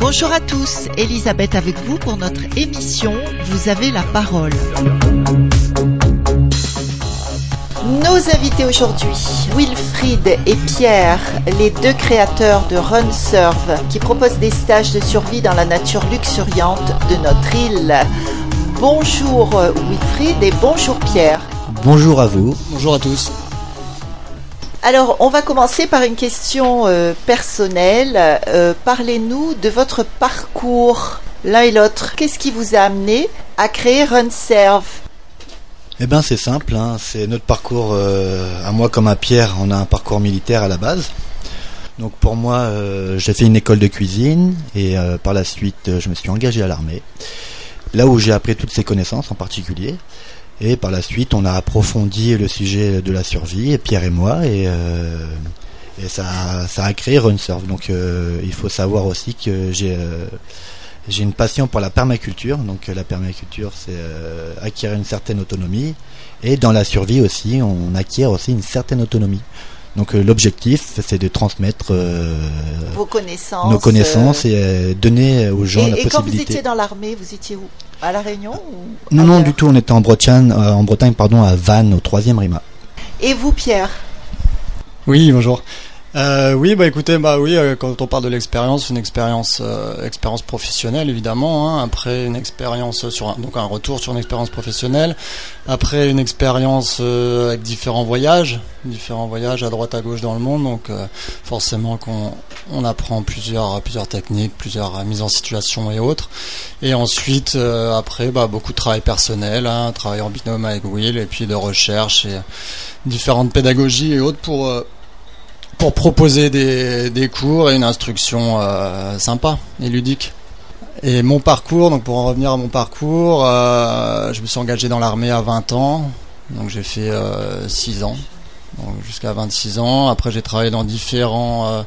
Bonjour à tous, Elisabeth avec vous pour notre émission Vous avez la parole. Nos invités aujourd'hui, Wilfried et Pierre, les deux créateurs de Run Serve, qui proposent des stages de survie dans la nature luxuriante de notre île. Bonjour Wilfried et bonjour Pierre. Bonjour à vous. Bonjour à tous. Alors, on va commencer par une question euh, personnelle. Euh, Parlez-nous de votre parcours, l'un et l'autre. Qu'est-ce qui vous a amené à créer RunServe Eh bien, c'est simple. hein. C'est notre parcours, euh, à moi comme à Pierre, on a un parcours militaire à la base. Donc pour moi, euh, j'ai fait une école de cuisine et euh, par la suite, je me suis engagé à l'armée. Là où j'ai appris toutes ces connaissances en particulier. Et par la suite, on a approfondi le sujet de la survie, Pierre et moi, et, ça, ça a créé RunSurf. Donc euh, il faut savoir aussi que j'ai j'ai une passion pour la permaculture. Donc euh, la permaculture, c'est euh, acquérir une certaine autonomie. Et dans la survie aussi, on acquiert aussi une certaine autonomie. Donc euh, l'objectif, c'est de transmettre euh, Vos connaissances nos connaissances euh, et euh, donner aux gens et, la et quand vous possibilité. étiez dans l'armée, vous étiez où? À La Réunion ou Non, non, du tout. On était en Bretagne, euh, en Bretagne, pardon, à Vannes, au troisième RIMA. Et vous, Pierre? Oui, bonjour. Euh, oui, bah écoutez, bah oui, euh, quand on parle de l'expérience, une expérience, euh, expérience professionnelle évidemment. hein. après une expérience sur, un, donc un retour sur une expérience professionnelle. Après une expérience euh, avec différents voyages, différents voyages à droite à gauche dans le monde. Donc forcément qu'on on apprend plusieurs plusieurs techniques, plusieurs mises en situation et autres. Et ensuite, après, bah beaucoup de travail personnel, hein, travail en binôme avec Will, et puis de recherche et différentes pédagogies et autres pour pour proposer des, des cours et une instruction euh, sympa et ludique. Et mon parcours, donc pour en revenir à mon parcours, euh, je me suis engagé dans l'armée à 20 ans, donc j'ai fait 6 ans, jusqu'à 26 ans. Après j'ai travaillé dans différents euh,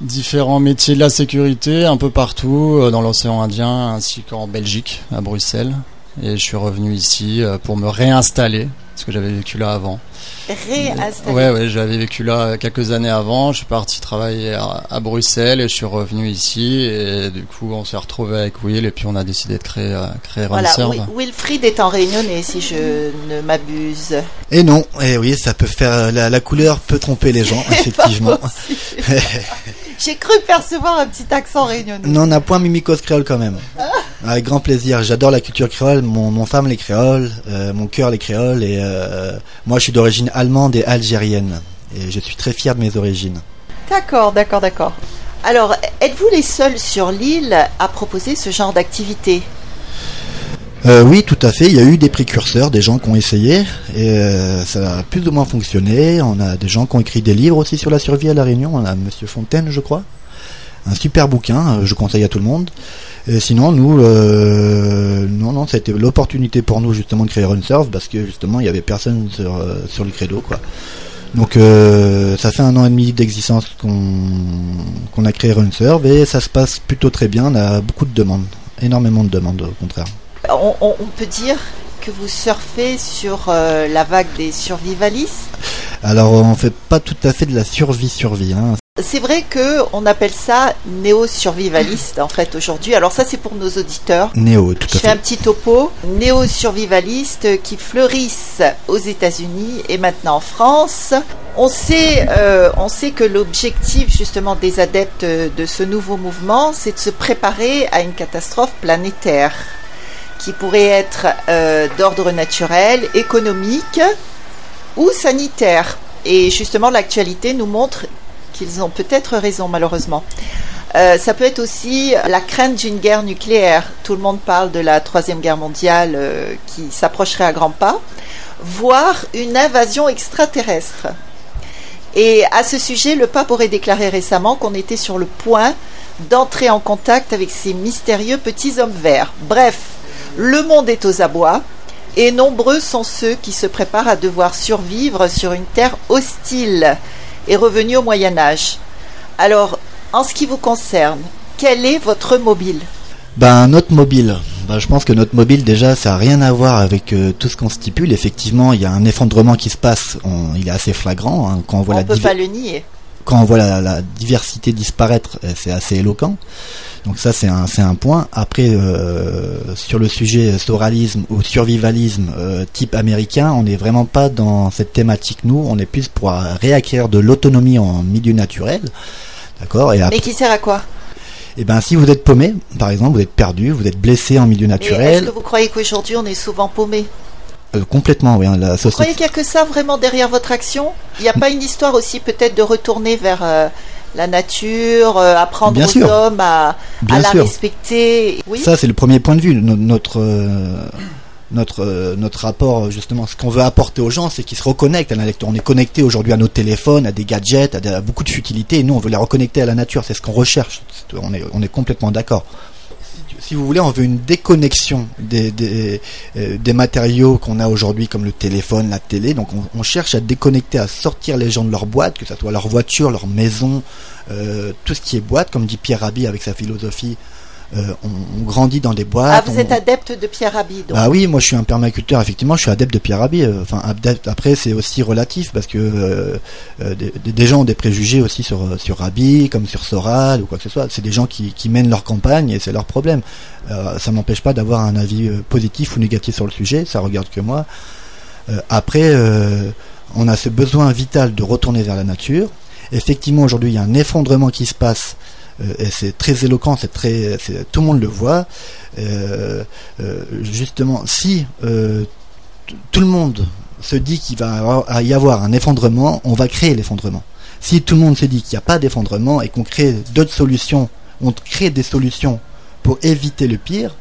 différents métiers de la sécurité un peu partout euh, dans l'océan Indien ainsi qu'en Belgique, à Bruxelles. Et je suis revenu ici euh, pour me réinstaller parce que j'avais vécu là avant. Réinstallé. Ouais, ouais, j'avais vécu là quelques années avant. Je suis parti travailler à, à Bruxelles et je suis revenu ici. Et du coup, on s'est retrouvé avec Will et puis on a décidé de créer, euh, créer Voilà, RunServe. Wi- Wilfried est en réunionnais, si je ne m'abuse. Et non, et oui, ça peut faire la, la couleur peut tromper les gens, effectivement. J'ai cru percevoir un petit accent réunionnais. non, on n'a point mimicos créole quand même. Avec grand plaisir. J'adore la culture créole. Mon, mon femme les créoles, euh, mon cœur les créoles. Et euh, moi, je suis d'origine allemande et algérienne. Et je suis très fier de mes origines. D'accord, d'accord, d'accord. Alors, êtes-vous les seuls sur l'île à proposer ce genre d'activité? Euh, oui, tout à fait. Il y a eu des précurseurs, des gens qui ont essayé, et euh, ça a plus ou moins fonctionné. On a des gens qui ont écrit des livres aussi sur la survie à la Réunion. On a Monsieur Fontaine, je crois, un super bouquin. Je conseille à tout le monde. Et sinon, nous, euh, non, non, c'était l'opportunité pour nous justement de créer RunSurf parce que justement, il y avait personne sur euh, sur le credo, quoi. Donc, euh, ça fait un an et demi d'existence qu'on qu'on a créé RunSurf et ça se passe plutôt très bien. On a beaucoup de demandes, énormément de demandes, au contraire. on, on- on peut dire que vous surfez sur euh, la vague des survivalistes? Alors on fait pas tout à fait de la survie-survie. Hein. C'est vrai que on appelle ça néo-survivaliste en fait aujourd'hui. Alors ça c'est pour nos auditeurs. Néo, tout Je à fais un fait. petit topo. Néo-survivalistes qui fleurissent aux États-Unis et maintenant en France. On sait, euh, on sait que l'objectif justement des adeptes de ce nouveau mouvement, c'est de se préparer à une catastrophe planétaire qui pourrait être euh, d'ordre naturel, économique ou sanitaire. Et justement, l'actualité nous montre qu'ils ont peut-être raison, malheureusement. Euh, ça peut être aussi la crainte d'une guerre nucléaire. Tout le monde parle de la troisième guerre mondiale euh, qui s'approcherait à grands pas, voire une invasion extraterrestre. Et à ce sujet, le pape aurait déclaré récemment qu'on était sur le point d'entrer en contact avec ces mystérieux petits hommes verts. Bref, le monde est aux abois et nombreux sont ceux qui se préparent à devoir survivre sur une terre hostile et revenue au Moyen Âge. Alors, en ce qui vous concerne, quel est votre mobile? Ben notre mobile. bah, Je pense que notre mobile, déjà, ça n'a rien à voir avec euh, tout ce qu'on stipule. Effectivement, il y a un effondrement qui se passe. il est assez flagrant. Hein, quand on voit on la peut pas le nier. Quand on voit la, diversité disparaître, euh, c'est assez éloquent. Donc ça, c'est un, c'est un point. Après, euh, sur le sujet soralisme ou survivalisme type américain, on n'est vraiment pas dans cette thématique. Nous, on est plus pour réacquérir de l'autonomie en milieu naturel. D'accord? Et Mais qui sert à quoi? Eh ben, si vous êtes paumé, par exemple, vous êtes perdu, vous êtes blessé en milieu naturel. Est-ce que vous croyez qu'aujourd'hui on est souvent paumé? Euh, complètement, oui. Hein, la Vous croyez qu'il n'y a que ça vraiment derrière votre action? Il n'y a pas une histoire aussi peut-être de retourner vers euh, la nature, euh, apprendre aux hommes à, la respecter? Oui. Ça, c'est le premier point de vue. Notre, notre, notre rapport, justement, ce qu'on veut apporter aux gens, c'est qu'ils se reconnectent à la nature. On est connecté aujourd'hui à nos téléphones, à des gadgets, à, beaucoup de futilités, et nous, on veut les reconnecter à la nature. C'est ce qu'on recherche. On est, on est complètement d'accord. Si vous voulez, on veut une déconnexion euh, des matériaux qu'on a aujourd'hui, comme le téléphone, la télé. Donc, on, cherche à déconnecter, à sortir les gens de leur boîte, que ce soit leur voiture, leur maison, euh, tout ce qui est boîte, comme dit Pierre Rabhi avec sa philosophie euh, on, grandit dans des boîtes. Ah, vous êtes adepte de Pierre Rabhi Ah oui, moi je suis un permaculteur, effectivement, je suis adepte de Pierre Rabhi. Euh, enfin, après, c'est aussi relatif parce que euh, des, gens ont des préjugés aussi sur, sur Rabhi, comme sur Soral ou quoi que ce soit. C'est des gens qui, mènent leur campagne et c'est leur problème. ça m'empêche pas d'avoir un avis positif ou négatif sur le sujet, ça regarde que moi. après, on a ce besoin vital de retourner vers la nature. Effectivement, aujourd'hui, il y a un effondrement qui se passe euh, et c'est très éloquent, c'est très, tout le monde le voit. Euh, euh, justement, si tout le monde se dit qu'il va y avoir un effondrement, on va créer l'effondrement. Si tout le monde se dit qu'il n'y a pas d'effondrement et qu'on crée d'autres solutions, on crée des solutions pour éviter le pire,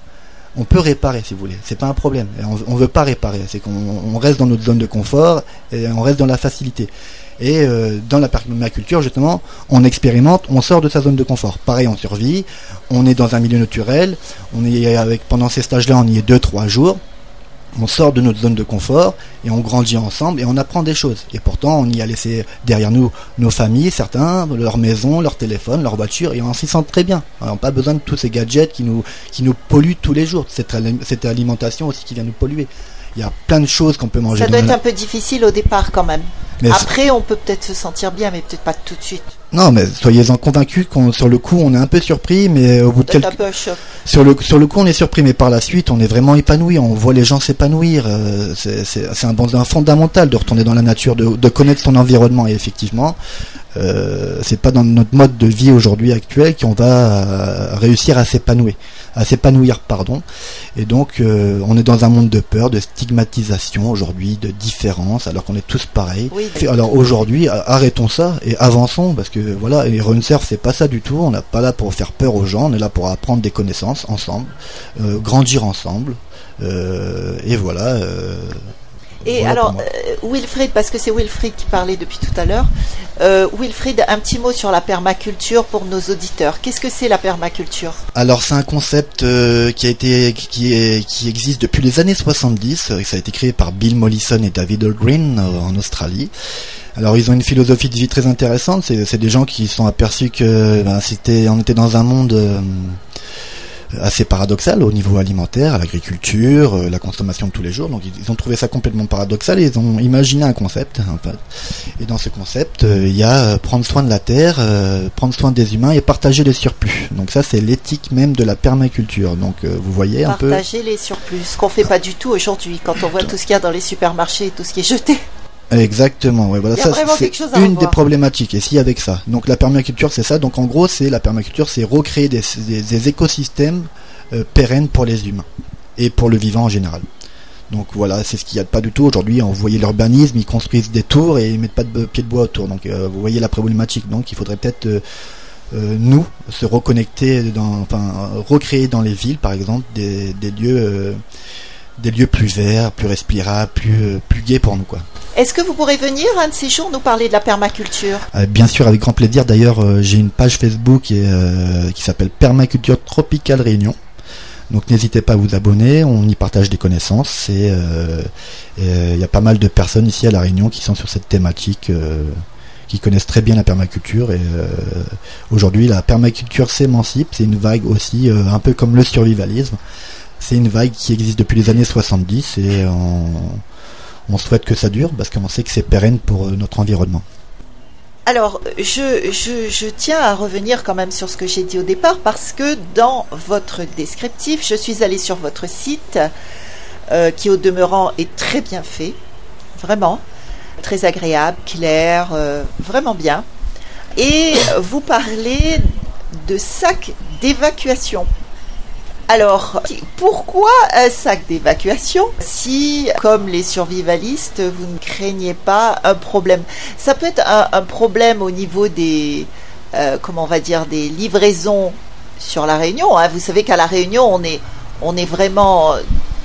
on peut réparer si vous voulez. C'est pas un problème. On, ne veut pas réparer. C'est qu'on reste dans notre zone de confort et on reste dans la facilité. Et euh, dans la permaculture, justement, on expérimente, on sort de sa zone de confort. Pareil, on survit, on est dans un milieu naturel, on est avec pendant ces stages-là, on y est deux, trois jours. On sort de notre zone de confort et on grandit ensemble et on apprend des choses. Et pourtant, on y a laissé derrière nous nos familles, certains, leur maison, leur téléphone, leur voiture, et on s'y sent très bien. On n'a pas besoin de tous ces gadgets qui nous, qui nous polluent tous les jours. Cette, cette alimentation aussi qui vient nous polluer. Il y a plein de choses qu'on peut manger. Ça doit être un peu difficile au départ quand même. Après, on peut peut-être se sentir bien, mais peut-être pas tout de suite. Non, mais soyez-en convaincus qu'on sur le coup, on est un peu surpris, mais au bout de quelques... sur le sur le coup, on est surpris, mais par la suite, on est vraiment épanoui. On voit les gens s'épanouir. Euh, c'est un bon fondamental de retourner dans la nature, de, de connaître son environnement. Et effectivement, euh, c'est pas dans notre mode de vie aujourd'hui actuel qu'on va euh, réussir à s'épanouir, à s'épanouir, pardon. Et donc, euh, on est dans un monde de peur, de stigmatisation aujourd'hui, de différence, alors qu'on est tous pareils. Alors aujourd'hui, arrêtons ça et avançons, parce que voilà, les runsurf c'est pas ça du tout. On n'est pas là pour faire peur aux gens, on est là pour apprendre des connaissances ensemble, grandir ensemble. et voilà. Et alors, euh, Wilfried, parce que c'est Wilfried qui parlait depuis tout à l'heure, euh, Wilfried, un petit mot sur la permaculture pour nos auditeurs. Qu'est-ce que c'est la permaculture? Alors, c'est un concept euh, qui a été, qui, est, qui existe depuis les années 70. Ça a été créé par Bill Mollison et David Green en Australie. Alors ils ont une philosophie de vie très intéressante. C'est des gens qui sont aperçus que ben, c'était, on était dans un monde assez paradoxal au niveau alimentaire, l'agriculture, euh, la consommation de tous les jours. Donc ils, ont trouvé ça complètement paradoxal et ils ont imaginé un concept. En fait. Et dans ce concept, euh, il y a euh, prendre soin de la terre, prendre soin des humains et partager les surplus. Donc ça, c'est l'éthique même de la permaculture. Donc vous voyez un peu. Partager les surplus, ce qu'on fait pas du tout aujourd'hui quand on voit tout ce qu'il y a dans les supermarchés et tout ce qui est jeté. Exactement, ouais, voilà, ça c'est une des problématiques et si avec ça. Donc la permaculture c'est ça, donc en gros c'est la permaculture c'est recréer des, des, écosystèmes euh, pérennes pour les humains et pour le vivant en général. Donc voilà, c'est ce qu'il n'y a pas du tout aujourd'hui. On voyait l'urbanisme, ils construisent des tours et ils mettent pas de pieds de bois autour. Donc euh, vous voyez la problématique. Donc il faudrait peut-être euh, nous se reconnecter, dans, enfin recréer dans les villes par exemple des, des lieux des lieux plus verts, plus respirables, plus, plus gais pour nous. quoi. Est-ce que vous pourrez venir un de ces jours nous parler de la permaculture? Euh, Bien sûr, avec grand plaisir. D'ailleurs, euh, j'ai une page Facebook euh, qui s'appelle Permaculture Tropicale Réunion. Donc n'hésitez pas à vous abonner, on y partage des connaissances. Il y a pas mal de personnes ici à La Réunion qui sont sur cette thématique, qui connaissent très bien la permaculture. Et aujourd'hui, la permaculture s'émancipe, c'est une vague aussi, un peu comme le survivalisme. C'est une vague qui existe depuis les années 70 et on, on souhaite que ça dure parce qu'on sait que c'est pérenne pour notre environnement. Alors, je, je, tiens à revenir quand même sur ce que j'ai dit au départ parce que dans votre descriptif, je suis allée sur votre site euh, qui au demeurant est très bien fait, vraiment, très agréable, clair, euh, vraiment bien. Et vous parlez de sacs d'évacuation. Alors, pourquoi un sac d'évacuation si, comme les survivalistes, vous ne craignez pas un problème? Ça peut être un, problème au niveau des, euh, comment on va dire, des livraisons sur la Réunion. Hein. Vous savez qu'à la Réunion, on est, vraiment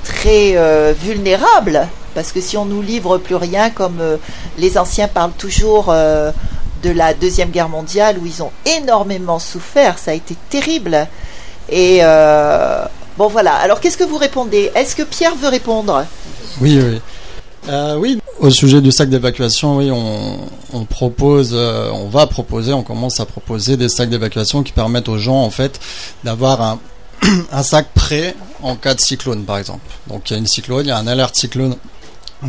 très euh, vulnérable parce que si on nous livre plus rien, comme euh, les anciens parlent toujours de la deuxième guerre mondiale où ils ont énormément souffert, ça a été terrible. Et euh, bon voilà. Alors qu'est-ce que vous répondez? Est-ce que Pierre veut répondre? Oui, oui. Euh, oui, au sujet du sac d'évacuation, oui, on, propose, euh, on va proposer, on commence à proposer des sacs d'évacuation qui permettent aux gens en fait d'avoir un, un sac prêt en cas de cyclone, par exemple. Donc il y a une cyclone, il y a un alerte cyclone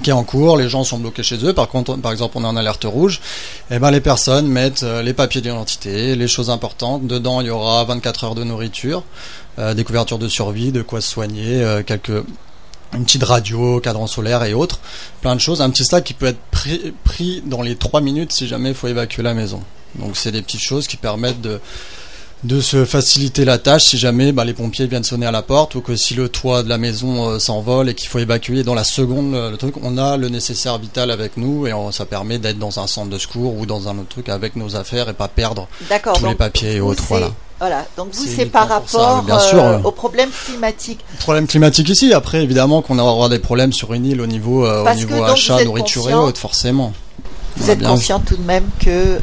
qui est en cours, les gens sont bloqués chez eux. Par contre, par exemple, on est en alerte rouge. Et eh ben, les personnes mettent euh, les papiers d'identité, les choses importantes. Dedans, il y aura 24 heures de nourriture, euh, des couvertures de survie, de quoi se soigner, euh, quelques une petite radio, cadran solaire et autres, plein de choses. Un petit sac qui peut être pris, pris dans les 3 minutes si jamais il faut évacuer la maison. Donc c'est des petites choses qui permettent de de se faciliter la tâche si jamais bah, les pompiers viennent sonner à la porte ou que si le toit de la maison euh, s'envole et qu'il faut évacuer dans la seconde le, truc, on a le nécessaire vital avec nous et ça permet d'être dans un centre de secours ou dans un autre truc avec nos affaires et pas perdre tous les papiers et autres. Voilà. Voilà, donc vous, c'est par rapport Bien sûr, euh, au problème climatique. Problème climatique ici, après évidemment qu'on aura des problèmes sur une île au niveau, euh, au niveau achat, nourriture et autres, forcément. Vous êtes conscient tout de même que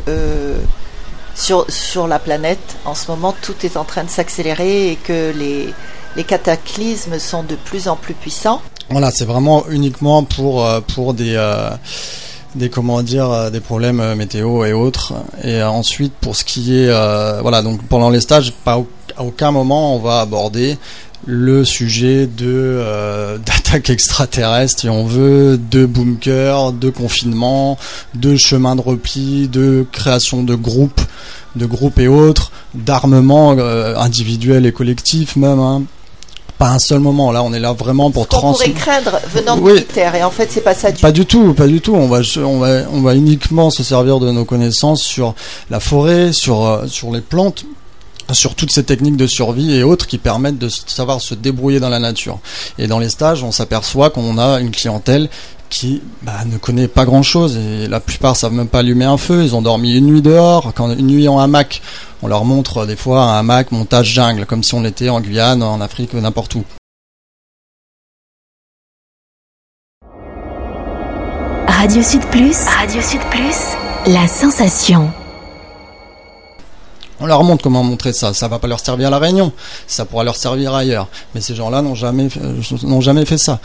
sur, sur la planète, en ce moment, tout est en train de s'accélérer et que les, les cataclysmes sont de plus en plus puissants. Voilà, c'est vraiment uniquement pour, euh, pour des, euh, des, comment dire, euh, des problèmes météo et autres. Et ensuite, pour ce qui est, voilà, donc pendant les stages, pas, à aucun moment on va aborder le sujet de d'attaque extraterrestre si on veut, de bunker, de confinement, de chemin de repli, de création de groupes de groupes et autres, d'armement euh, individuel et collectif même. Hein. Pas un seul moment. Là, on est là vraiment pour transmettre. On pourrait craindre venant de militaires, et en fait, c'est pas ça du Pas du tout, pas du tout. On va, on va, on va uniquement se servir de nos connaissances sur la forêt, sur, euh, sur les plantes, sur toutes ces techniques de survie et autres qui permettent de savoir se débrouiller dans la nature. Et dans les stages, on s'aperçoit qu'on a une clientèle qui bah, ne connaît pas grand chose et la plupart savent même pas allumer un feu. Ils ont dormi une nuit dehors. Quand une nuit en hamac, on leur montre des fois un hamac montage jungle, comme si on était en Guyane, en Afrique, n'importe où. Radio Sud Plus, Radio Sud Plus, la sensation. On leur montre comment montrer ça. Ça va pas leur servir à la Réunion, ça pourra leur servir ailleurs. Mais ces gens-là n'ont jamais, n'ont jamais fait ça.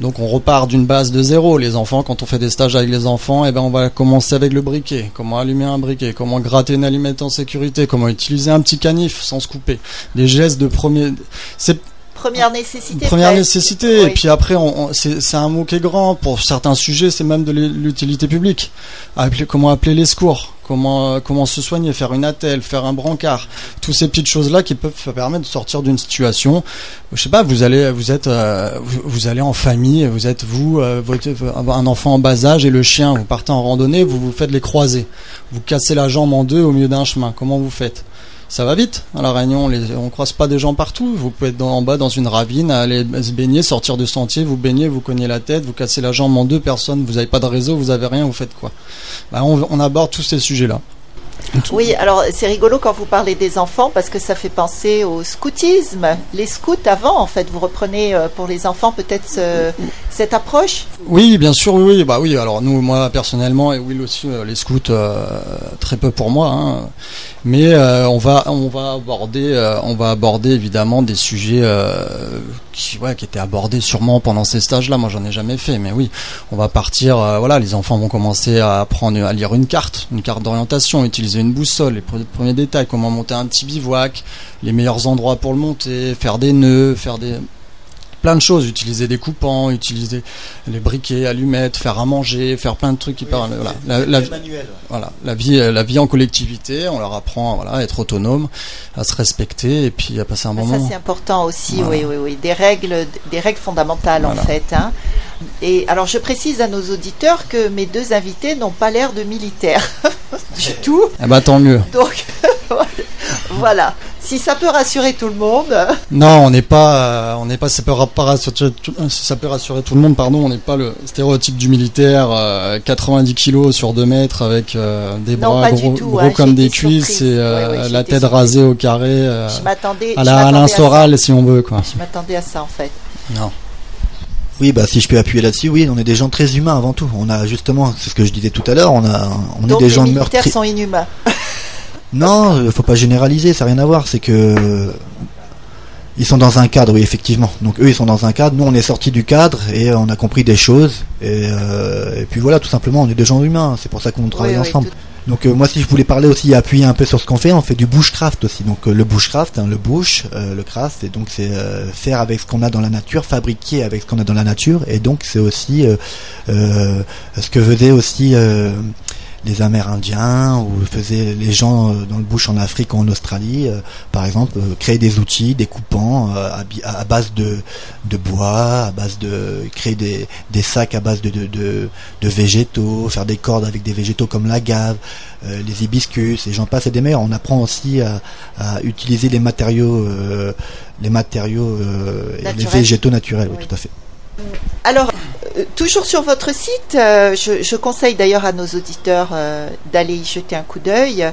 Donc on repart d'une base de zéro. Les enfants, quand on fait des stages avec les enfants, eh ben on va commencer avec le briquet. Comment allumer un briquet, comment gratter une allumette en sécurité, comment utiliser un petit canif sans se couper? Des gestes de premier. C'est Première nécessité. Première nécessité. Et puis après, on, c'est un mot qui est grand. Pour certains sujets, c'est même de l'utilité publique. Appeler, comment appeler les secours? Comment, euh, comment se soigner? Faire une attelle, faire un brancard. Toutes ces petites choses-là qui peuvent permettre de sortir d'une situation. Je sais pas, vous allez, vous êtes, euh, vous, allez en famille, vous êtes vous, euh, un enfant en bas âge et le chien. Vous partez en randonnée, vous vous faites les croiser. Vous cassez la jambe en deux au milieu d'un chemin. Comment vous failes ça va vite. À la Réunion, on, les, on croise pas des gens partout. Vous pouvez être en bas dans une ravine, aller se baigner, sortir du sentier, vous baignez, vous cognez la tête, vous cassez la jambe en deux personnes, vous n'avez pas de réseau, vous avez rien, vous faites quoi bah, on, on aborde tous ces sujets-là. Oui, alors c'est rigolo quand vous parlez des enfants parce que ça fait penser au scoutisme. Les scouts avant, en fait, vous reprenez euh, pour les enfants peut-être cette approche? Oui, bien sûr, oui. Bah oui, alors nous, moi personnellement, et Will aussi, euh, les scouts, euh, très peu pour moi. Hein. Mais on va, on va aborder, on va aborder évidemment des sujets qui, ouais, qui étaient abordés sûrement pendant ces stages-là. Moi, j'en ai jamais fait, mais oui, on va partir. voilà, les enfants vont commencer à apprendre à lire une carte, une carte d'orientation, utiliser une boussole, les premiers détails, comment monter un petit bivouac, les meilleurs endroits pour le monter, faire des nœuds, faire des plein de choses, utiliser des coupants, utiliser les briquets, allumettes, faire à manger, faire plein de trucs hyper. voilà, la, la, voilà, la vie, la vie en collectivité, on leur apprend voilà, à être autonome, à se respecter et puis à passer un bon moment. Ça c'est important aussi, oui, oui, oui, des règles, des règles fondamentales en fait. Hein. Et alors je précise à nos auditeurs que mes deux invités n'ont pas l'air de militaires du tout. Ah bah tant mieux. Donc voilà, si ça peut rassurer tout le monde. Non, on n'est pas, on n'est pas, ça peut, rassurer, ça peut rassurer tout le monde, pardon, on n'est pas le stéréotype du militaire, 90 euh, kilos sur 2 mètres avec euh, des bras gros, hein, comme des cuisses et euh, la tête rasée au carré. je m'attendais à la Alain Soral si on veut quoi. Je m'attendais à ça en fait. Non. Oui, bah si je peux appuyer là-dessus, oui, on est des gens très humains avant tout. On a justement, c'est ce que je disais tout à l'heure, on a, on est des gens meurtriers. Les militaires sont inhumains. non, il faut pas généraliser, ça n'a rien à voir. C'est que ils sont dans un cadre, oui, effectivement. Donc eux, ils sont dans un cadre. Nous, on est sortis du cadre et on a compris des choses. Et, euh, et puis voilà, tout simplement, on est des gens humains. C'est pour ça qu'on travaille ensemble. Donc euh, moi si je voulais parler aussi appuyer un peu sur ce qu'on fait, on fait du bushcraft aussi. Donc euh, le bushcraft, hein, le bush, euh, le craft, et donc c'est faire avec ce qu'on a dans la nature, fabriquer avec ce qu'on a dans la nature, et donc c'est aussi ce que faisait aussi les Amérindiens ou faisaient les gens euh, dans le bush en Afrique ou en Australie, euh, par exemple, euh, créer des outils, des coupants à, base de, de, bois, à base de créer des, des sacs à base de, de, de, végétaux, faire des cordes avec des végétaux comme l'agave, les hibiscus, et j'en passe et des meilleurs. On apprend aussi à, à utiliser les matériaux, les matériaux, les végétaux naturels, oui, tout à fait. Alors, euh, toujours sur votre site, euh, je, conseille d'ailleurs à nos auditeurs euh, d'aller y jeter un coup d'œil.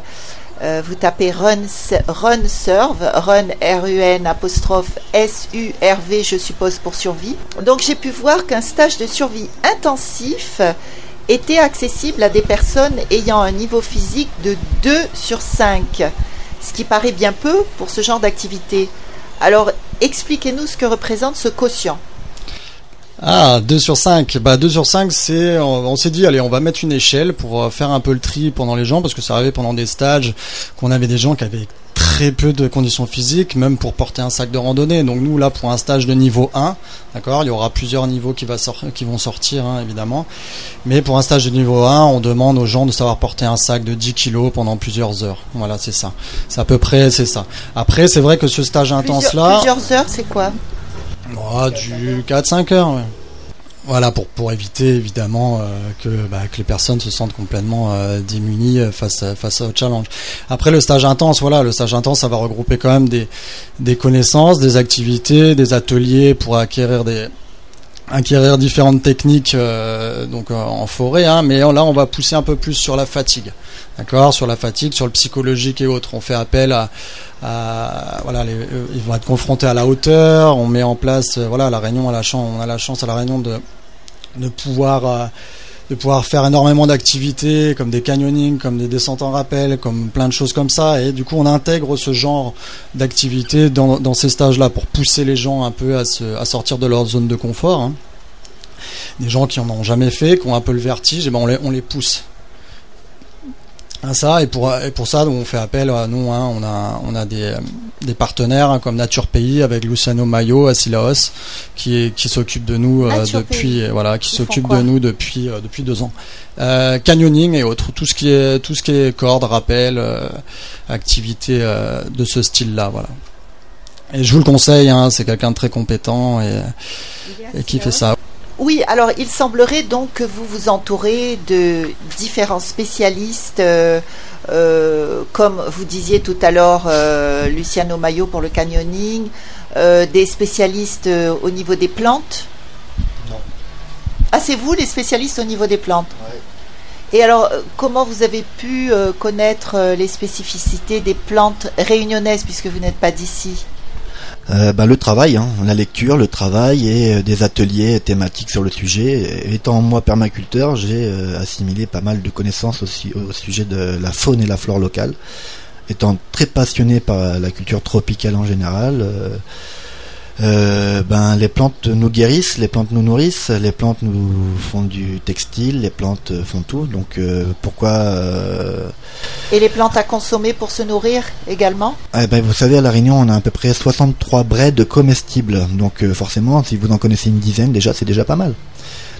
vous tapez run, run serve, run R-U-N apostrophe S-U-R-V, je suppose, pour survie. Donc j'ai pu voir qu'un stage de survie intensif était accessible à des personnes ayant un niveau physique de 2 sur 5, ce qui paraît bien peu pour ce genre d'activité. Alors expliquez-nous ce que représente ce quotient. Ah, 2 sur 5. Bah 2 sur 5, c'est on, s'est dit allez, on va mettre une échelle pour euh, faire un peu le tri pendant les gens parce que ça arrivait pendant des stages qu'on avait des gens qui avaient très peu de conditions physiques même pour porter un sac de randonnée. Donc nous là pour un stage de niveau 1, d'accord, il y aura plusieurs niveaux qui va qui vont sortir hein, évidemment. Mais pour un stage de niveau 1, on demande aux gens de savoir porter un sac de 10 kilos pendant plusieurs heures. Voilà, c'est ça. C'est à peu près c'est ça. Après, c'est vrai que ce stage intense là Plusieurs heures, c'est quoi? Oh, du 4-5 heures, Voilà, pour, pour éviter évidemment euh, que, bah, que les personnes se sentent complètement euh, démunies euh, face, face au challenge. Après le stage intense, voilà, le stage intense, ça va regrouper quand même des, des connaissances, des activités, des ateliers pour acquérir des, acquérir différentes techniques donc en forêt hein, mais là on va pousser un peu plus sur la fatigue d'accord sur la fatigue sur le psychologique et autres on fait appel à, voilà, euh, ils vont être confrontés à la hauteur. On met en place, euh, voilà, la Réunion a la chance, on a la chance à la Réunion de de pouvoir euh, de pouvoir faire énormément d'activités comme des canyonings, comme des descentes en rappel, comme plein de choses comme ça. Et du coup, on intègre ce genre d'activités dans, ces stages-là pour pousser les gens un peu à, se, à sortir de leur zone de confort. Hein. Des gens qui en ont jamais fait, qui ont un peu le vertige, et ben on les, on les pousse ça. Et pour et pour ça on fait appel à nous hein, on a on a des, des partenaires hein, comme Nature Pays avec Luciano Mayo à Silaos qui qui s'occupe de nous euh, depuis voilà qui s'occupe de nous depuis euh, depuis deux ans. Euh, canyoning et autres tout ce qui est tout ce qui est corde rappel activité de ce style là voilà. Et je vous le conseille hein, c'est quelqu'un de très compétent et, et qui fait ça oui, alors il semblerait donc que vous vous entourez de différents spécialistes, euh, euh, comme vous disiez tout à l'heure, euh, Luciano Mayo pour le canyoning, des spécialistes au niveau des plantes. Non. Ah, c'est vous les spécialistes au niveau des plantes? Et alors, comment vous avez pu connaître les spécificités des plantes réunionnaises, puisque vous n'êtes pas d'ici? Euh, bah, le travail, hein, la lecture, le travail et euh, des ateliers thématiques sur le sujet. étant moi permaculteur, j'ai euh, assimilé pas mal de connaissances aussi au sujet de la faune et la flore locale. Étant très passionné par la culture tropicale en général, euh, ben, les plantes nous guérissent, les plantes nous nourrissent, les plantes nous font du textile, les plantes font tout. Donc euh, pourquoi euh, Et les plantes à consommer pour se nourrir également? Eh ben, Vous savez, à La Réunion, on a à peu près 63 braides comestibles. Donc euh, forcément, si vous en connaissez une dizaine, déjà, c'est déjà pas mal.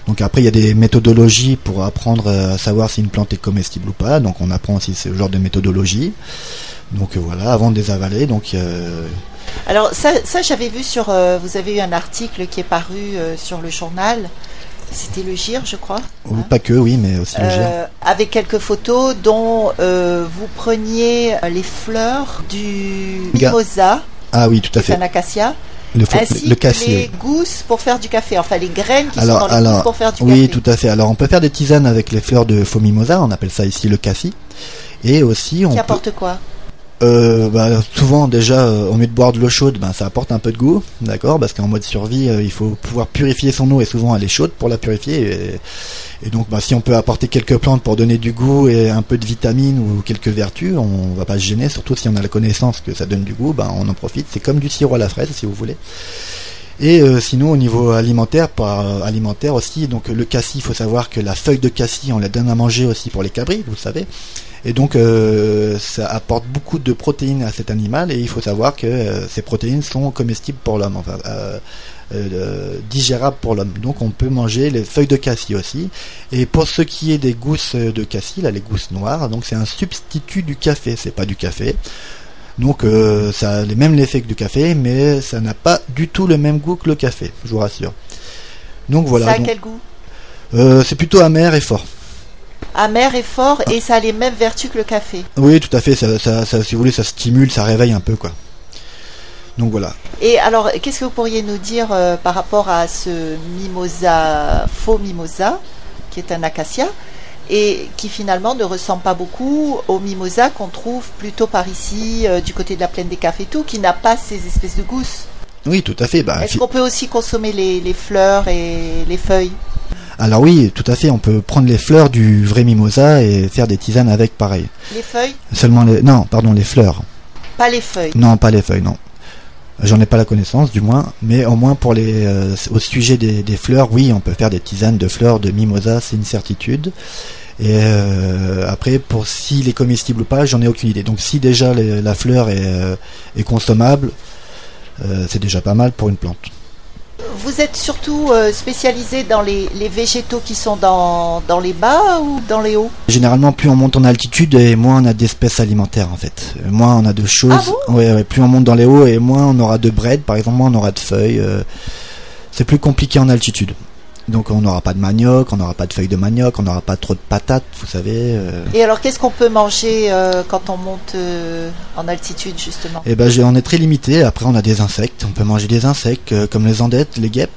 Donc après, il y a des méthodologies pour apprendre à savoir si une plante est comestible ou pas. Donc on apprend aussi ce genre de méthodologie. Donc euh, voilà, avant de les avaler. Donc euh, Alors ça, ça j'avais vu sur... euh, vous avez eu un article qui est paru euh, sur le journal. C'était le GIR, je crois. ou pas que, oui, mais aussi le gir. Euh, avec quelques photos dont vous preniez les fleurs du mimosa, Ah oui, tout à fait. un acacia, Le, ainsi le les gousses pour faire du café, enfin les graines qui Alors, sont dans les alors, gousses pour faire du oui, café. tout à fait. Alors, on peut faire des tisanes avec les fleurs de faux mimosa, on appelle ça ici le cassis. Et aussi, on Qui peut, apporte quoi? Euh, bah, souvent déjà, euh, au mieux de boire de l'eau chaude, ben, ça apporte un peu de goût, d'accord, parce qu'en mode survie, euh, il faut pouvoir purifier son eau et souvent elle est chaude pour la purifier. Et, donc, bah, si on peut apporter quelques plantes pour donner du goût et un peu de vitamines ou quelques vertus, on va pas se gêner, surtout si on a la connaissance que ça donne du goût, ben, on en profite. C'est comme du sirop à la fraise, si vous voulez. Et euh, sinon au niveau alimentaire, par alimentaire aussi, donc le cassis, il faut savoir que la feuille de cassis, on la donne à manger aussi pour les cabris, vous savez. Et donc euh, ça apporte beaucoup de protéines à cet animal et il faut savoir que euh, ces protéines sont comestibles pour l'homme, enfin euh, digérables pour l'homme. Donc on peut manger les feuilles de cassis aussi. Et pour ce qui est des gousses de cassis, là les gousses noires, donc c'est un substitut du café, c'est pas du café. Donc euh, ça a les mêmes effets que du café, mais ça n'a pas du tout le même goût que le café, je vous rassure. Donc voilà, ça a donc, quel goût? Euh, c'est plutôt amer et fort. Amer et fort et ça a les mêmes vertus que le café. Oui, tout à fait, ça, ça, ça- si vous voulez, ça stimule, ça réveille un peu quoi. Donc voilà. Et alors, qu'est-ce que vous pourriez nous dire euh, par rapport à ce mimosa, faux mimosa, qui est un acacia, et qui finalement ne ressemble pas beaucoup au mimosa qu'on trouve plutôt par ici, euh, du côté de la plaine des cafés et tout, qui n'a pas ces espèces de gousses? Oui, tout à fait. Bah, Est-ce fi- qu'on peut aussi consommer les, les fleurs et les feuilles? Alors oui, tout à fait, on peut prendre les fleurs du vrai mimosa et faire des tisanes avec pareil. Les feuilles Seulement les... Non, pardon, les fleurs. Pas les feuilles. Non, pas les feuilles, non. J'en ai pas la connaissance, du moins, mais au moins pour les, euh, au sujet des, des fleurs, oui, on peut faire des tisanes de fleurs de mimosa, c'est une certitude. Et euh, après, pour s'il est comestible ou pas, j'en ai aucune idée. Donc si déjà les- la fleur est, euh, est consommable, euh, c'est déjà pas mal pour une plante. Vous êtes surtout euh, spécialisé dans les, les végétaux qui sont dans, dans les bas ou dans les hauts? Généralement, plus on monte en altitude et moins on a d'espèces alimentaires en fait. Euh, Moins on a de choses. Ah ouais, ouais, plus on monte dans les hauts et moins on aura de bread, par exemple, moins on aura de feuilles. euh, c'est plus compliqué en altitude. Donc on n'aura pas de manioc, on n'aura pas de feuilles de manioc, on n'aura pas trop de patates, vous savez. euh. Et alors, qu'est-ce qu'on peut manger euh, quand on monte euh, en altitude, justement? Et ben on est très limité. Après on a des insectes, on peut manger des insectes euh, comme les andettes, les guêpes.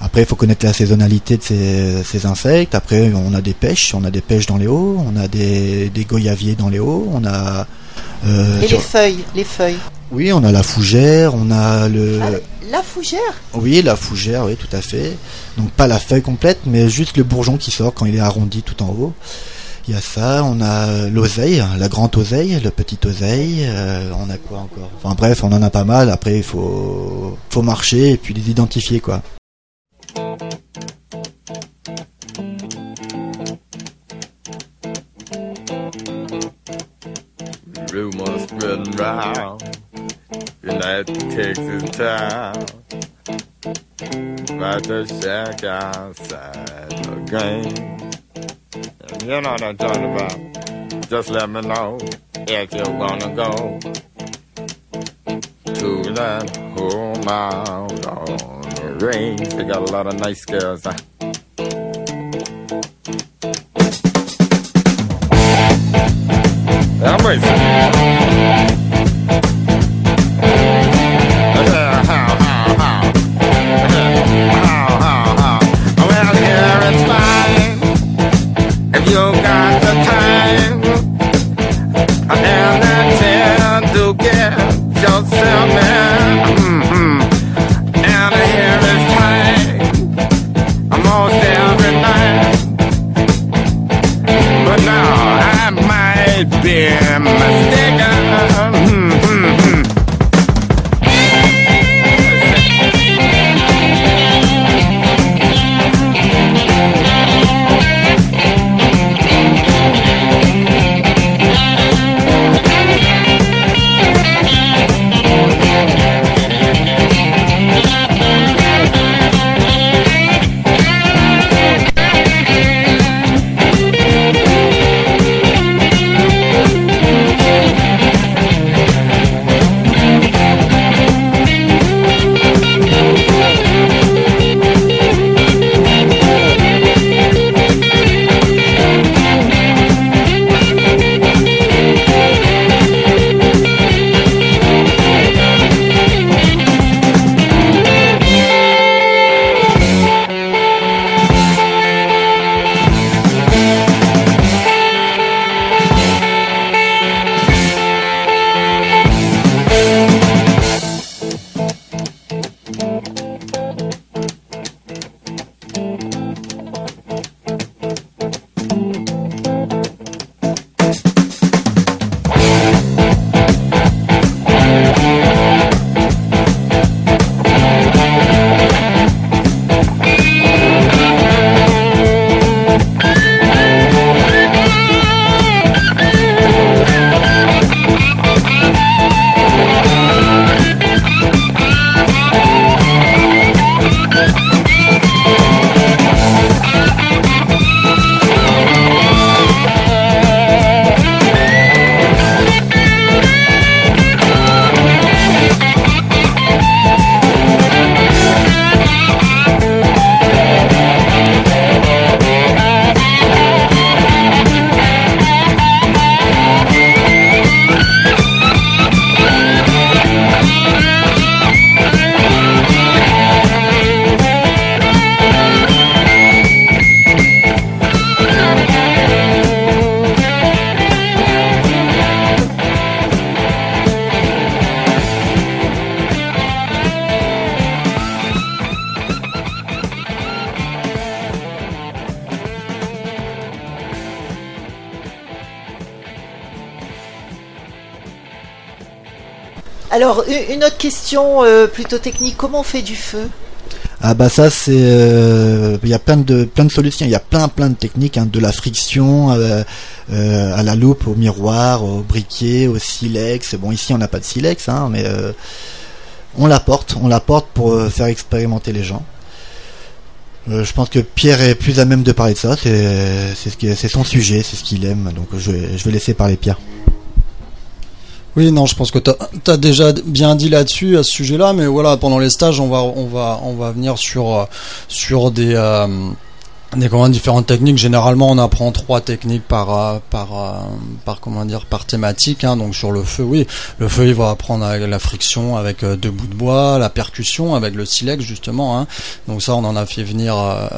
Après il faut connaître la saisonnalité de ces, ces insectes. Après on a des pêches, on a des pêches dans les hauts, on a des, des goyaviers dans les hauts, on a euh, Et sur- les feuilles, les feuilles? Oui on a la fougère, on a le Ah, la fougère? Oui la fougère, oui tout à fait. Donc pas la feuille complète, mais juste le bourgeon qui sort quand il est arrondi tout en haut. Il y a ça, on a l'oseille, la grande oseille, le petit oseille, euh, on a quoi encore? Enfin bref, on en a pas mal, après il faut, faut marcher et puis les identifier quoi. Rumors spreading round in that Texas town about the shack outside the game. And you know what I'm talking about. Just let me know if you wanna go to that home out on the range. They got a lot of nice girls. Huh? But Alors, une autre question euh, plutôt technique. Comment on fait du feu? Ah bah ça c'est euh, il y a plein de plein de solutions, il y a plein plein de techniques hein, de la friction euh, à la loupe, au miroir, au briquet, au silex. Bon ici on n'a pas de silex hein, mais on l'apporte, on l'apporte pour faire expérimenter les gens. Je pense que Pierre est plus à même de parler de ça, c'est c'est son sujet, c'est ce qu'il aime donc je je vais laisser parler Pierre. Oui, non, je pense que tu as, déjà bien dit là-dessus à ce sujet-là, mais voilà, pendant les stages, on va on va on va venir sur euh, sur des euh, des comment différentes techniques. Généralement, on apprend trois techniques par euh, par euh, par comment dire par thématique. Hein. Donc sur le feu, oui, le feu, il va apprendre avec la friction avec euh, deux bouts de bois, la percussion avec le silex justement. Hein. Donc ça, on en a fait venir euh,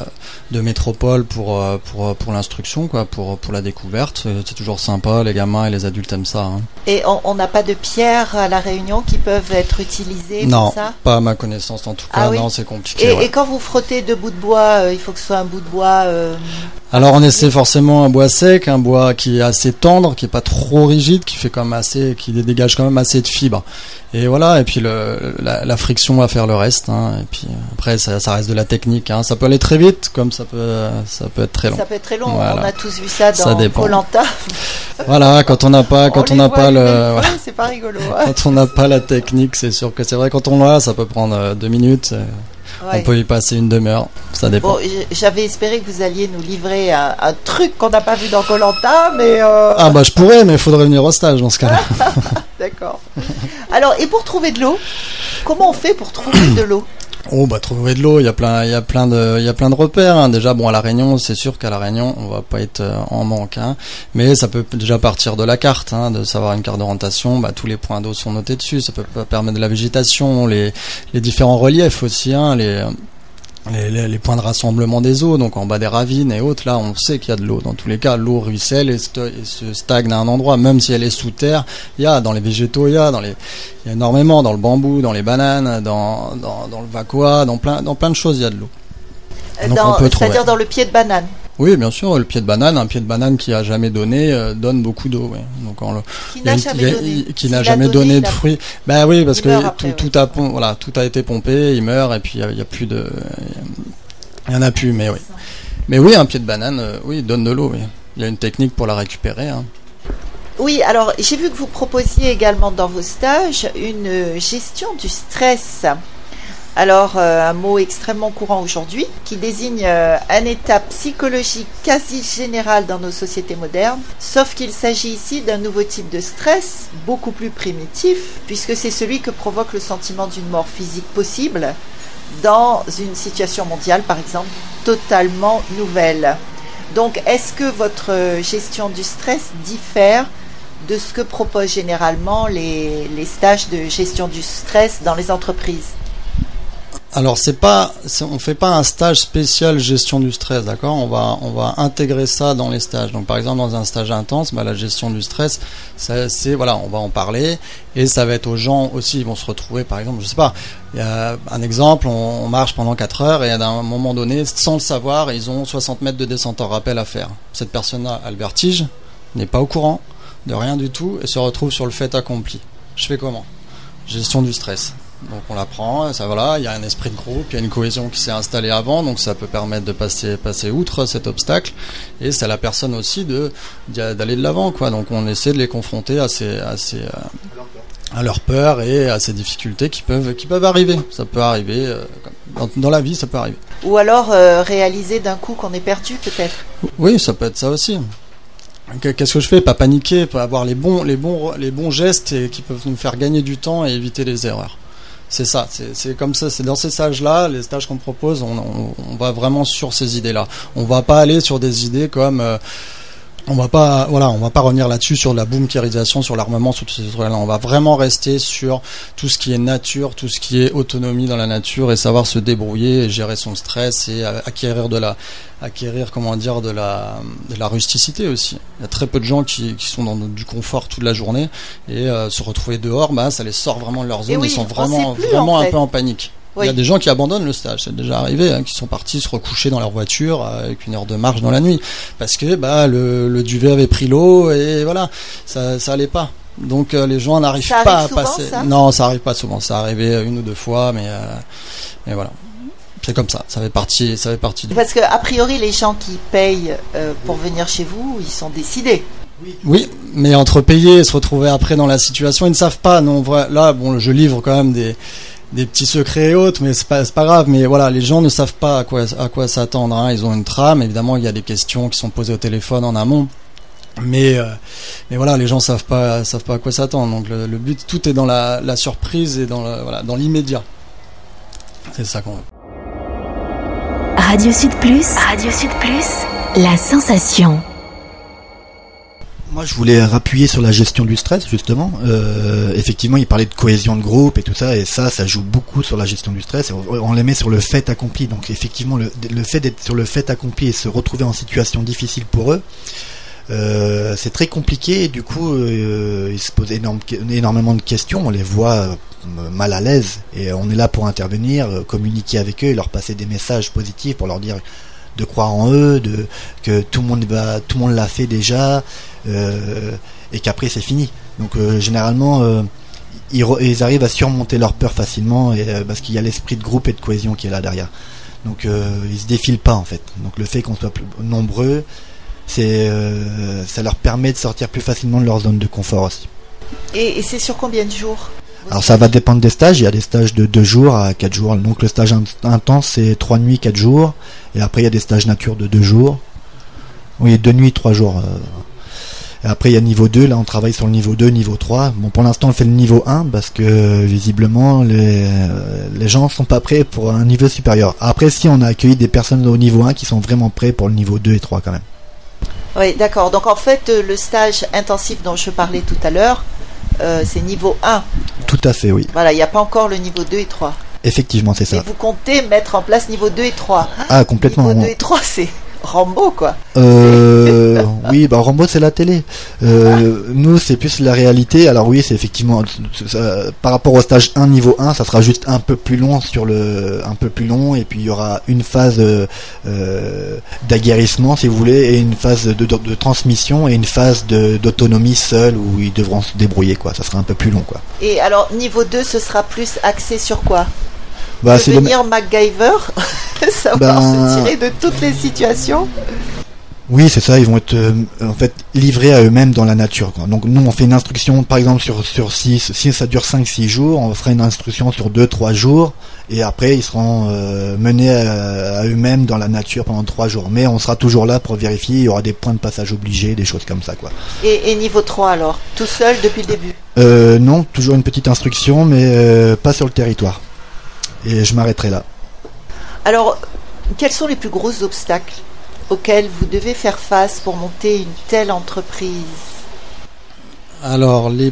de métropole pour pour pour l'instruction, quoi, pour pour la découverte. C'est toujours sympa, les gamins et les adultes aiment ça. Hein. Et on on n'a pas de pierres à la Réunion qui peuvent être utilisées Non, pour ça? pas à ma connaissance en tout cas. Ah oui? Non, c'est compliqué. et, ouais. et quand vous frottez deux bouts de bois, euh, il faut que ce soit un bout de bois. Euh, Alors on essaie forcément un bois sec, un bois qui est assez tendre, qui est pas trop rigide, qui fait quand même assez, qui dégage quand même assez de fibres. Et voilà. Et puis le, la, la friction va faire le reste. Hein. Et puis après ça, ça reste de la technique. Hein. Ça peut aller très vite, comme ça peut ça peut être très long. Ça peut être très long. Voilà. On a tous vu ça dans. Colanta. Voilà, quand on n'a pas, quand on n'a pas le, C'est pas rigolo. hein. quand on n'a pas la technique, c'est sûr que c'est vrai. Quand on l'a, ça peut prendre euh, deux minutes. Ouais. On peut y passer une demi-heure. Ça dépend. Bon, j'avais espéré que vous alliez nous livrer un, un truc qu'on n'a pas vu dans Colanta, mais euh, Ah bah je pourrais, mais il faudrait venir au stage dans ce cas-là. d'accord. Alors, et pour trouver de l'eau, comment on fait pour trouver de l'eau? Oh bah trouver de l'eau, il y a plein, y a plein de, y a plein de repères. hein. Déjà bon à la Réunion, c'est sûr qu'à la Réunion, on va pas être euh, en manque, hein. mais ça peut déjà partir de la carte, hein, de savoir une carte d'orientation. Bah tous les points d'eau sont notés dessus. Ça peut permettre de la végétation, les, les différents reliefs aussi, hein, les les, les- les points de rassemblement des eaux, donc en bas des ravines et autres, là on sait qu'il y a de l'eau. Dans tous les cas, l'eau ruisselle et, se stagne à un endroit, même si elle est sous terre. Il y a dans les végétaux, il y a dans les, il y a énormément dans le bambou, dans les bananes, dans, dans, dans le vacoa, dans plein, dans plein de choses il y a de l'eau. Trouver. C'est-à-dire dans le pied de banane. Oui, bien sûr, le pied de banane, un pied de banane qui a jamais donné euh, donne beaucoup d'eau. ouais. Donc en le- Qui n'a jamais donné. qui n'a jamais donné de fruits. Ben oui, parce que tout, a voilà, tout a été pompé, il meurt et puis il y a- il y, a plus de, il y en a plus. Mais oui, mais oui, un pied de banane, euh, oui, donne de l'eau. Oui. Il y a une technique pour la récupérer. hein. Oui, alors j'ai vu que vous proposiez également dans vos stages une euh, gestion du stress. Alors, euh, un mot extrêmement courant aujourd'hui qui désigne euh, un état psychologique quasi général dans nos sociétés modernes, sauf qu'il s'agit ici d'un nouveau type de stress, beaucoup plus primitif, puisque c'est celui que provoque le sentiment d'une mort physique possible dans une situation mondiale, par exemple, totalement nouvelle. Donc, est-ce que votre euh, gestion du stress diffère de ce que proposent généralement les, les stages de gestion du stress dans les entreprises? Alors c'est pas, on fait pas un stage spécial gestion du stress, d'accord? On va, on va intégrer ça dans les stages. Donc par exemple dans un stage intense, bah, la gestion du stress, c'est voilà, on va en parler et ça va être aux gens aussi. Ils vont se retrouver, par exemple, je sais pas, il y a un exemple, on, marche pendant 4 heures et à un moment donné, sans le savoir, ils ont 60 mètres de descente en rappel à faire. Cette personne-là a le n'est pas au courant de rien du tout et se retrouve sur le fait accompli. Je fais comment? Gestion du stress. Donc on l'apprend, ça voilà, il y a un esprit de groupe, il y a une cohésion qui s'est installée avant, donc ça peut permettre de passer passer outre cet obstacle et c'est à la personne aussi de d'aller de l'avant quoi. Donc on essaie de les confronter à ces à ces euh, à leurs peurs et à ces difficultés qui peuvent qui peuvent arriver. Ça peut arriver euh, dans, dans la vie, ça peut arriver. Ou alors euh, réaliser d'un coup qu'on est perdu peut-être Oui, ça peut être ça aussi. Que- Qu'est-ce que je fais? Pas paniquer, pas avoir les bons, les bons, les bons gestes et qui peuvent nous faire gagner du temps et éviter les erreurs. C'est ça, c'est comme ça, c'est dans ces stages-là, les stages qu'on propose, on, on, on va vraiment sur ces idées-là. On va pas aller sur des idées comme euh, on va pas, voilà, on va pas revenir là-dessus sur la bunkérisation, sur l'armement, sur tous ces trucs-là. On va vraiment rester sur tout ce qui est nature, tout ce qui est autonomie dans la nature et savoir se débrouiller, et gérer son stress et euh, acquérir de la, acquérir comment dire de la, de la rusticité aussi. Il y a très peu de gens qui, qui sont dans du confort toute la journée et euh, se retrouver dehors, bah ça les sort vraiment de leur zone. Et oui, Ils sont on vraiment, vraiment en un peu en panique. Il y a des gens qui abandonnent le stage, c'est déjà arrivé, hein, qui sont partis se recoucher dans leur voiture euh, avec une heure de marche dans la nuit, parce que bah le, le duvet avait pris l'eau et voilà, ça ça allait pas. Donc les gens n'arrivent pas à passer. non, ça arrive pas souvent. Ça arrivé une ou deux fois, mais mais voilà. C'est comme ça, ça fait partie, ça fait partie. Parce que a priori, les gens qui payent pour venir chez vous, ils sont décidés. Oui, mais entre payer et se retrouver après dans la situation, ils ne savent pas. Non, là, bon, je livre quand même des, des petits secrets et autres, mais c'est pas, pas grave. Mais voilà, les gens ne savent pas à quoi, à quoi s'attendre. Hein. Ils ont une trame. Évidemment, il y a des questions qui sont posées au téléphone en amont. Mais, euh, mais voilà, les gens savent pas, savent pas à quoi s'attendre. Donc le, but, tout est dans la, surprise et dans voilà, dans l'immédiat. C'est ça qu'on veut. Radio Sud Plus, Radio Sud Plus, la sensation. Moi, je voulais rappuyer sur la gestion du stress, justement. Euh, effectivement, il parlait de cohésion de groupe et tout ça, et ça, ça joue beaucoup sur la gestion du stress. on, les met sur le fait accompli. Donc, effectivement, le, fait d'être sur le fait accompli et se retrouver en situation difficile pour eux, euh, c'est très compliqué. Du coup, euh, ils se posent énormément de questions. On les voit mal à l'aise, et on est là pour intervenir, communiquer avec eux, et leur passer des messages positifs pour leur dire de croire en eux, de que tout le monde va, tout le monde l'a fait déjà. Euh, et qu'après c'est fini. Donc euh, généralement euh, ils, arrivent à surmonter leur peur facilement parce qu'il y a l'esprit de groupe et de cohésion qui est là derrière. Donc ils se défilent pas en fait. Donc le fait qu'on soit plus nombreux, ça leur permet de sortir plus facilement de leur zone de confort aussi. Et, c'est sur combien de jours? Alors ça va dépendre des stages, il y a des stages de 2 jours à 4 jours. Donc le stage intense c'est 3 nuits, 4 jours. Et après il y a des stages nature de 2 jours. Oui, 2 nuits, 3 jours après, il y a niveau 2, là on travaille sur le niveau 2, niveau 3. Bon, pour l'instant on fait le niveau 1 parce que visiblement les, euh, les gens sont pas prêts pour un niveau supérieur. Après, si on a accueilli des personnes au niveau 1 qui sont vraiment prêts pour le niveau 2 et 3 quand même. Oui, d'accord. Donc en fait, euh, le stage intensif dont je parlais tout à l'heure, euh, c'est niveau 1. Tout à fait, oui. Voilà, il n'y a pas encore le niveau 2 et 3. Effectivement, c'est ça. Et vous comptez mettre en place niveau 2 et 3 Ah, complètement. Niveau 2 et 3, c'est Rambo, quoi. Euh, oui, bah Rambo c'est la télé. Euh, nous c'est plus la réalité. Alors oui, c'est effectivement par rapport au stage 1 niveau 1, ça sera juste un peu plus long sur le, un peu plus long, et puis il y aura une phase euh, d'aguerrissement si vous voulez, et une phase de, de, transmission et une phase d'autonomie seule où ils devront se débrouiller quoi. Ça sera un peu plus long quoi. Et alors niveau 2, ce sera plus axé sur quoi? Bah, devenir MacGyver, savoir ben, se tirer de toutes les situations. Oui, c'est ça, ils vont être euh, en fait livrés à eux-mêmes dans la nature. Donc nous, on fait une instruction, par exemple, sur, sur 6, si ça dure 5-6 jours, on fera une instruction sur 2-3 jours, et après, ils seront euh, menés à, eux-mêmes dans la nature pendant 3 jours. Mais on sera toujours là pour vérifier, il y aura des points de passage obligés, des choses comme ça. quoi. Et, niveau 3 alors Tout seul depuis le début? Euh, Non, toujours une petite instruction, mais pas sur le territoire. Et je m'arrêterai là. Alors, quels sont les plus gros obstacles auxquels vous devez faire face pour monter une telle entreprise? Alors les,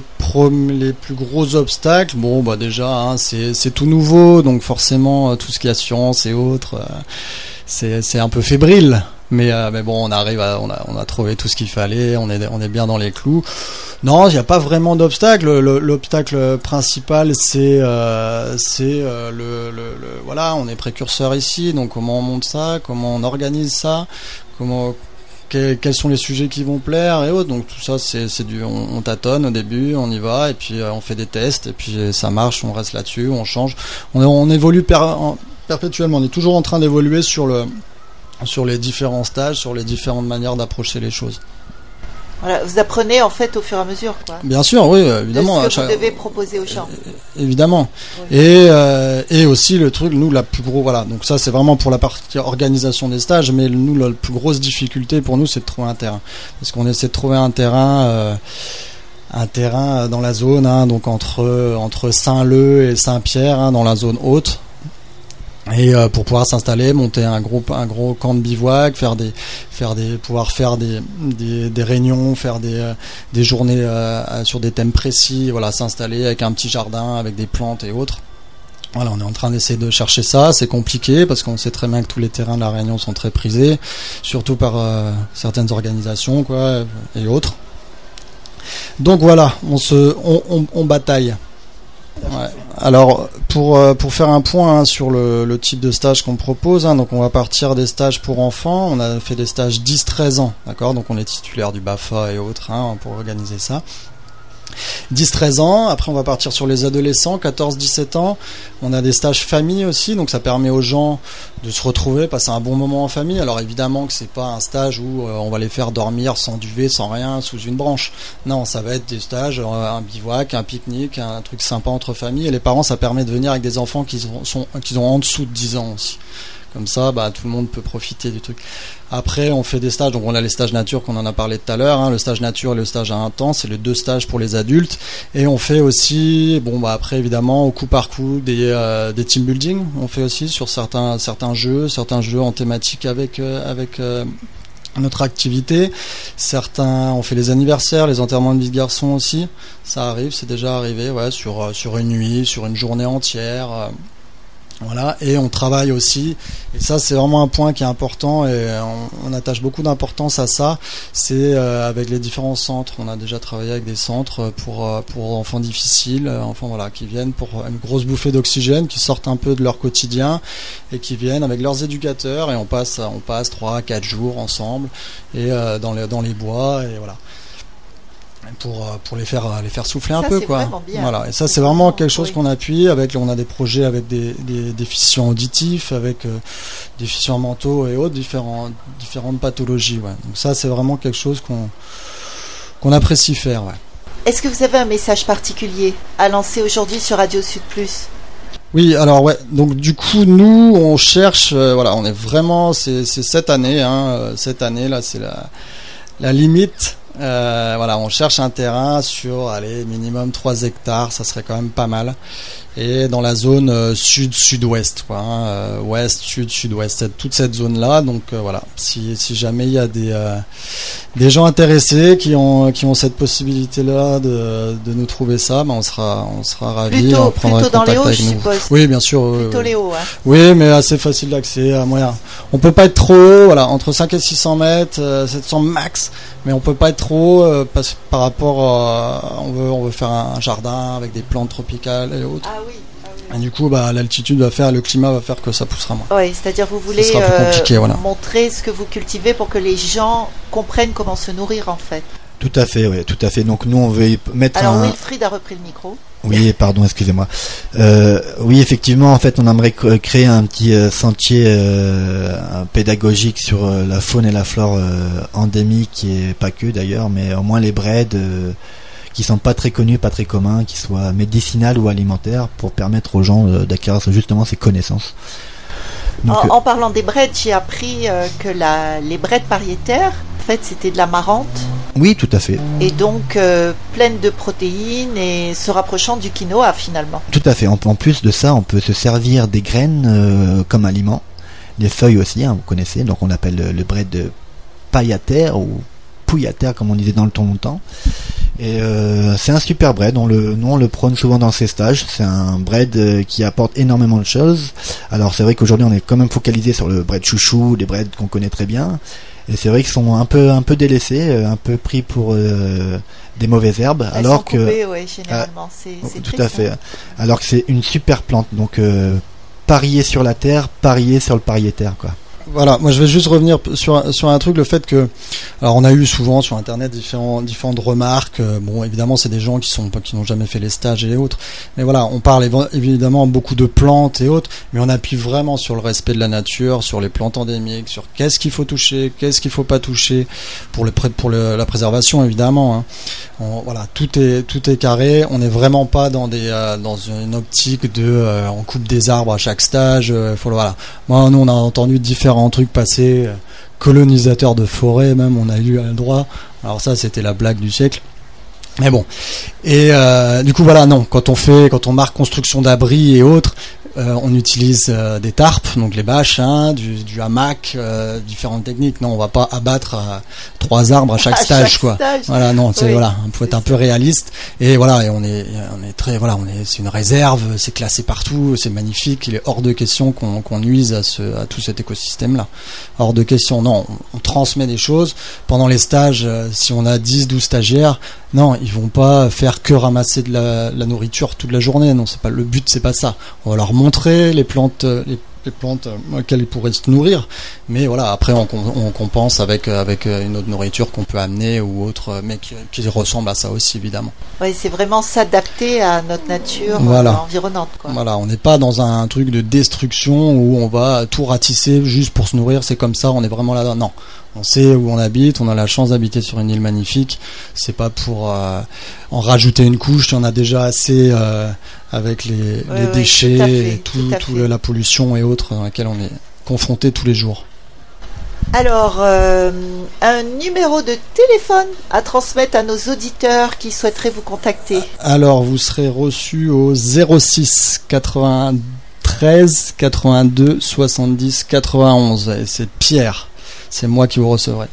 les plus gros obstacles, bon bah déjà hein, c'est tout nouveau, donc forcément euh, tout ce qui est assurance et autres, euh, c'est un peu fébrile. Mais, euh, mais bon, on arrive, à, on a, on a trouvé tout ce qu'il fallait, on est, on est bien dans les clous. Non, il n'y a pas vraiment d'obstacle. L'obstacle principal, c'est, euh, euh, le, le, voilà, on est précurseur ici, donc comment on monte ça, comment on organise ça, comment quels sont les sujets qui vont plaire et autres. Donc tout ça, c'est du, on, tâtonne au début, on y va et puis on fait des tests et puis ça marche, on reste là-dessus, on change, on, on évolue perpétuellement. On est toujours en train d'évoluer sur le, sur les différents stages, sur les différentes manières d'approcher les choses. Voilà, vous apprenez en fait au fur et à mesure, quoi. Bien sûr, oui, évidemment. ce que vous devez proposer aux gens. Évidemment. Et, euh, et aussi le truc, nous, la plus gros, voilà. Donc ça, c'est vraiment pour la partie organisation des stages, mais nous, la plus grosse difficulté pour nous, c'est de trouver un terrain, parce qu'on essaie de trouver un terrain. Euh, un terrain dans la zone, hein, donc entre entre Saint-Leu et Saint-Pierre, hein, dans la zone haute, et euh, pour pouvoir s'installer, monter un gros un gros camp de bivouac, faire des faire des pouvoir faire des des, des réunions, faire des euh, des journées euh, sur des thèmes précis, voilà, s'installer avec un petit jardin avec des plantes et autres. Voilà, on est en train d'essayer de chercher ça. C'est compliqué parce qu'on sait très bien que tous les terrains de la Réunion sont très prisés, surtout par certaines organisations, quoi, et autres. Donc voilà, on se, on, on, on bataille. Alors pour euh, pour faire un point hein, sur le, le, type de stage qu'on propose, hein, donc on va partir des stages pour enfants. On a fait des stages 10-13 ans, d'accord? Donc on est titulaire du Bafa et autres hein, pour organiser ça. 10-13 ans. Après, on va partir sur les adolescents, 14-17 ans. On a des stages famille aussi, donc ça permet aux gens de se retrouver, passer un bon moment en famille. Alors évidemment que c'est pas un stage où euh, on va les faire dormir sans duvet, sans rien, sous une branche. Non, ça va être des stages, euh, un bivouac, un pique-nique, un truc sympa entre familles. Et les parents, ça permet de venir avec des enfants qui sont, qui ont en dessous de 10 ans aussi. Comme ça, bah, tout le monde peut profiter du truc. Après, on fait des stages. Donc, on a les stages nature qu'on en a parlé tout à l'heure. Hein, le stage nature et le stage à un temps, c'est les deux stages pour les adultes. Et on fait aussi, bon, bah, après, évidemment, au coup par coup, des, euh, des team building. On fait aussi sur certains, certains jeux, certains jeux en thématique avec, euh, avec, euh, notre activité. Certains, on fait les anniversaires, les enterrements de vie de garçons aussi. Ça arrive, c'est déjà arrivé, ouais, sur, sur une nuit, sur une journée entière. Voilà, et on travaille aussi, et ça c'est vraiment un point qui est important, et on, attache beaucoup d'importance à ça, c'est euh, avec les différents centres, on a déjà travaillé avec des centres pour, euh, pour enfants difficiles, euh, enfants voilà, qui viennent pour une grosse bouffée d'oxygène, qui sortent un peu de leur quotidien, et qui viennent avec leurs éducateurs, et on passe, on passe 3 4 jours ensemble, et dans, les, dans les bois, et voilà pour euh, pour les faire les faire souffler un peu quoi. Voilà et ça c'est vraiment quelque chose qu'on appuie avec on a des projets avec des, des déficients auditifs avec euh, déficients mentaux et autres différents différentes pathologies ouais. Donc ça c'est vraiment quelque chose qu'on qu'on apprécie faire ouais. Est-ce que vous avez un message particulier à lancer aujourd'hui sur Radio Sud Plus? Oui, alors ouais, donc du coup nous on cherche, euh, voilà, on est vraiment, c'est cette année, hein, cette année là, c'est la la limite euh, voilà, on cherche un terrain sur, allez, minimum 3 hectares, ça serait quand même pas mal. Et dans la zone euh, sud-sud-ouest, quoi, hein, euh, ouest, sud, sud-ouest, toute cette zone-là. Donc voilà, si, si jamais il y a des, des gens intéressés qui ont, qui ont cette possibilité-là de, de nous trouver ça, ben on sera, on sera ravis. Plutôt, plutôt dans les hauts, je suppose. Oui, bien sûr. Plutôt les hauts, hein. Oui, mais assez facile d'accès, à moyen. On peut pas être trop haut, voilà, entre 5 et 600 mètres, 700 max mais on peut pas être trop euh, par rapport à, on veut on veut faire un jardin avec des plantes tropicales et autres. Ah oui. Ah et du coup, bah, l'altitude va faire, le climat va faire que ça poussera moins. Oui, c'est-à-dire vous voulez euh, montrer ce que vous cultivez pour que les gens comprennent comment se nourrir en fait. Tout à fait, oui, tout à fait. Donc nous, on veut mettre Alors Wilfried a repris le micro. Oui, pardon, excusez-moi. Euh, oui, effectivement, en fait, on aimerait créer un petit euh, sentier euh, pédagogique sur la faune et la flore endémique et pas que d'ailleurs, mais au moins les braids qui sont pas très connus, pas très communs, qui soient médicinales ou alimentaires, pour permettre aux gens d'acquérir justement ces connaissances. en, parlant des braids, j'ai appris que la, les braids pariétaires, en fait, c'était de la marante oui, tout à fait. Et donc euh, pleine de protéines et se rapprochant du quinoa finalement. Tout à fait. En, plus de ça, on peut se servir des graines euh, comme aliment. Les feuilles aussi, hein, vous connaissez. Donc on appelle le, le bread de paille à terre ou pouille à terre comme on disait dans le temps longtemps. Et euh, c'est un super bread. On le, nous on le prône souvent dans ces stages. C'est un bread qui apporte énormément de choses. Alors c'est vrai qu'aujourd'hui on est quand même focalisé sur le bread chouchou, des breads qu'on connaît très bien. Et c'est vrai qu'ils sont un peu un peu délaissés, euh, un peu pris pour euh, des mauvaises herbes, alors que généralement, c'est, ah, tout à fait. Alors que c'est une super plante, donc euh, parier sur la terre, parier sur le pariétaire, quoi. Voilà, moi je vais juste revenir sur, sur un truc, le fait que, alors on a eu souvent sur internet différents, différentes remarques. Euh, bon, évidemment, c'est des gens qui sont qui n'ont jamais fait les stages et autres. Mais voilà, on parle évidemment beaucoup de plantes et autres, mais on appuie vraiment sur le respect de la nature, sur les plantes endémiques, sur qu'est-ce qu'il faut toucher, qu'est-ce qu'il faut pas toucher pour le pour la préservation évidemment. Hein. voilà, tout est tout est carré. On n'est vraiment pas dans des euh, dans une optique de euh, on coupe des arbres à chaque stage. faut voilà. Moi, nous on a entendu différents un truc passé, euh, colonisateur de forêt même, on a eu un droit. Alors ça, c'était la blague du siècle. Mais bon. Et euh, du coup, voilà, non. Quand on fait, quand on marque construction d'abri et autres, euh, on utilise euh, des tarpes, donc les bâches, hein, du, du, hamac, euh, différentes techniques. Non, on va pas abattre trois arbres à chaque stage, quoi. Voilà, non, c'est voilà, il faut être un peu réaliste. Et voilà, et on est, on est très, voilà, on est, c'est une réserve, c'est classé partout, c'est magnifique. Il est hors de question qu'on qu'on nuise à ce, à tout cet écosystème-là. Hors de question, non. On, transmet des choses pendant les stages. si on a 10, 12 stagiaires, non, ils vont pas faire que ramasser de la, la nourriture toute la journée. Non, c'est pas le but, c'est pas ça. On va leur montrer les plantes, les les plantes euh, auxquelles ils pourraient se nourrir. Mais voilà, après on, on compense avec avec une autre nourriture qu'on peut amener ou autre, mais qui, qui, ressemble à ça aussi évidemment. Oui, c'est vraiment s'adapter à notre nature environnante. Quoi. Voilà, on n'est pas dans un truc de destruction où on va tout ratisser juste pour se nourrir. C'est comme ça, on est vraiment là. Non, on sait où on habite, on a la chance d'habiter sur une île magnifique. C'est pas pour euh, en rajouter une couche, il y en a déjà assez euh, avec les, déchets et tout, la pollution et autres dans laquelle on est confronté tous les jours. Alors, euh, un numéro de téléphone à transmettre à nos auditeurs qui souhaiteraient vous contacter. Alors, vous serez reçu au 06 93 82 70 91 et c'est Pierre c'est moi qui vous recevrai.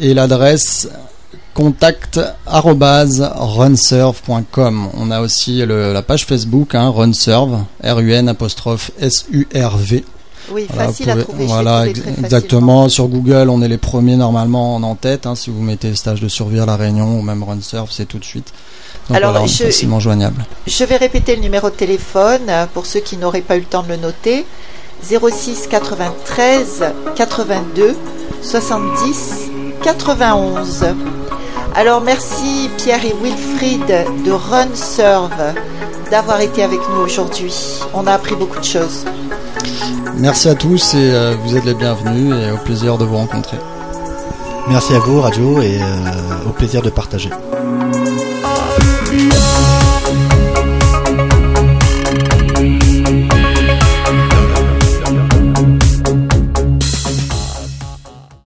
Et l'adresse contact@runserve.com. On a aussi la page Facebook hein, Runserve, R-U-N apostrophe S-U-R-V. Oui, facile à trouver. Voilà, exactement. Sur Google, on est les premiers normalement en tête. Hein, si vous mettez stage de survie à la Réunion ou même Runserve, c'est tout de suite. Donc Alors, voilà, je, facilement joignable. Je vais répéter le numéro de téléphone euh, pour ceux qui n'auraient pas eu le temps de le noter. 06 93 82 70 91. Alors merci Pierre et Wilfried de Run Serve d'avoir été avec nous aujourd'hui. On a appris beaucoup de choses. Merci à tous et euh, vous êtes les bienvenus et au plaisir de vous rencontrer. Merci à vous Radio et euh, au plaisir de partager.